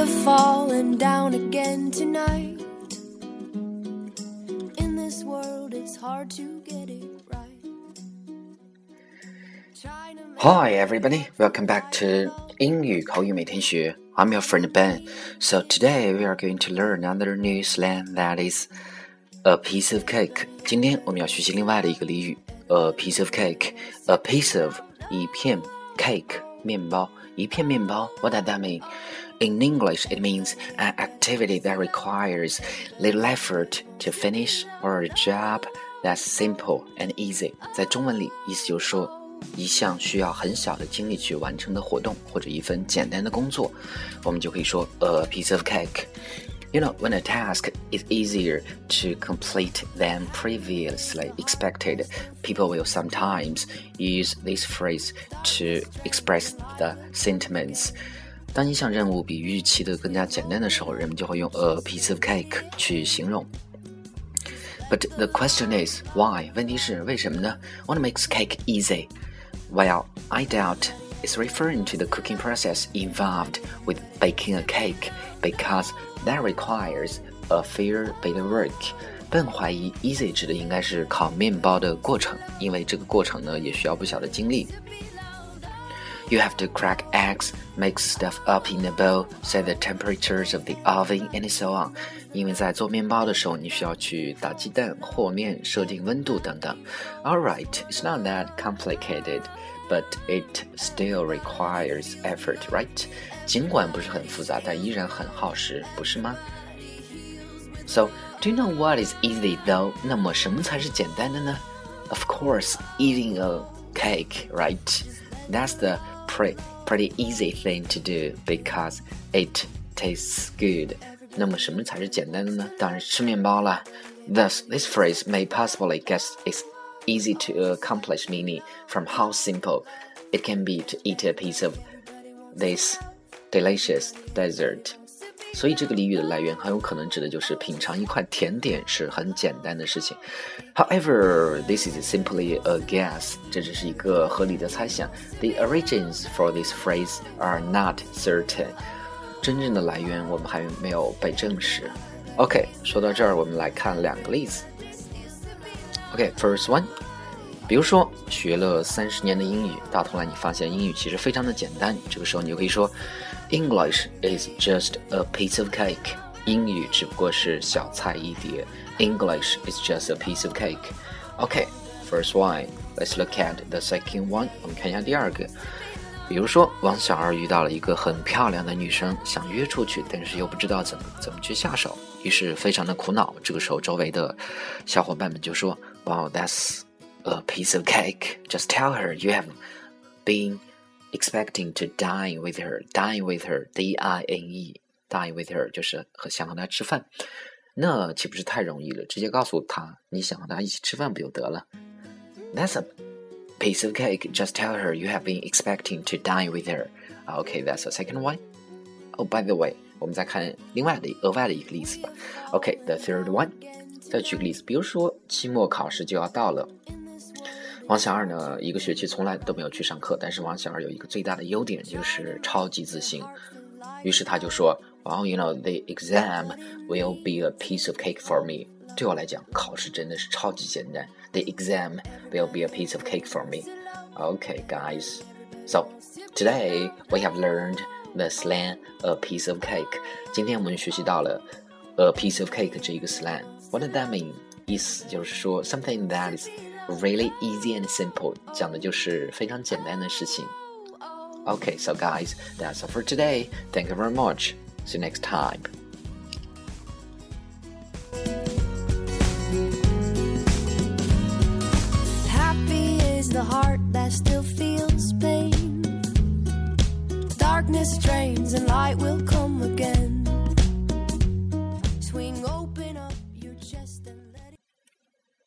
you're falling down again tonight. In this world, it's hard to get it right. Hi, everybody. Welcome back to 英语口语每天学. I'm your friend Ben. So today we are going to learn another new slang that is a piece of cake. 今天我们要学习另外的一个俚语，a piece of cake. A piece of 一片 cake 面包。一片面包。What does that mean? In English, it means an activity that requires little effort to finish or a job that's simple and easy. 在中文里，意思就是说一项需要很小的精力去完成的活动，或者一份简单的工作，我们就可以说 a piece of cake。 You know, when a task is easier to complete than previously expected, people will sometimes use this phrase to express the sentiments. 当一项任务比预期的更加简单的时候，人们就会用 a piece of cake 去形容。But the question is why？问题是为什么呢？What makes cake easy? Well, I doubt it's referring to the cooking process involved with baking a cake because that requires a fair bit of work. 笨怀疑 easy 指的应该是烤面包的过程，因为这个过程呢也需要不小的精力。You have to crack eggs, mix stuff up in a bowl, set the temperatures of the oven, and so on. 因为在做面包的时候，你需要去打鸡蛋、和面、设定温度等等。Alright, it's not that complicated, but it still requires effort, right? 尽管不是很复杂，但依然很耗时，不是吗？So, do you know what is easy though? 那么什么才是简单的呢？Of course, eating a cake, right? That's the pretty pretty easy thing to do because it tastes good. 那么什么才是简单的呢？当然是吃面包了。Thus, this phrase may possibly get its easy to accomplish meaning from how simple it can be to eat a piece of this delicious dessert. 所以这个俚语的来源很有可能指的就是品尝一块甜点是很简单的事情。However, this is simply a guess，这只是一个合理的猜想。The origins for this phrase are not certain。真正的来源我们还没有被证实。OK，说到这儿，我们来看两个例子。 OK，first one，比如说学了三十年的英语，到头来你发现英语其实非常的简单，这个时候你就可以说，English is just a piece of cake。英语只不过是小菜一碟。English is just a piece of cake。OK，first one，let's look at the second one。我们看一下第二个。比如说，王小二遇到了一个很漂亮的女生，想约出去，但是又不知道怎么怎么去下手，于是非常的苦恼。这个时候，周围的小伙伴们就说：“Wow, that's a piece of cake. Just tell her you have been expecting to dine with her. Dine with her, D-I-N-E. Dine with her 就是和想和她吃饭。那岂不是太容易了？直接告诉她你想和她一起吃饭不就得了？That's a piece of cake, just tell her you have been expecting to dine with her. Okay, that's the second one. Oh, by the way, 我们再看另外的额外的一个例子吧。Okay, the third one. 再举个例子，比如说期末考试就要到了，王小二呢一个学期从来都没有去上课，但是王小二有一个最大的优点就是超级自信，于是他就说，Well, you know, the exam will be a piece of cake for me. 对我来讲，考试真的是超级简单。The exam will be a piece of cake for me. Okay, guys. So today we have learned the slang "a piece of cake." 今天我们学习到了 "a piece of cake" 这一个 slang. What does that mean? 意思就是说 something that is really easy and simple，讲的就是非常简单的事情。Okay, so guys, that's all for today. Thank you very much. See you next time. darkness drains and light will come.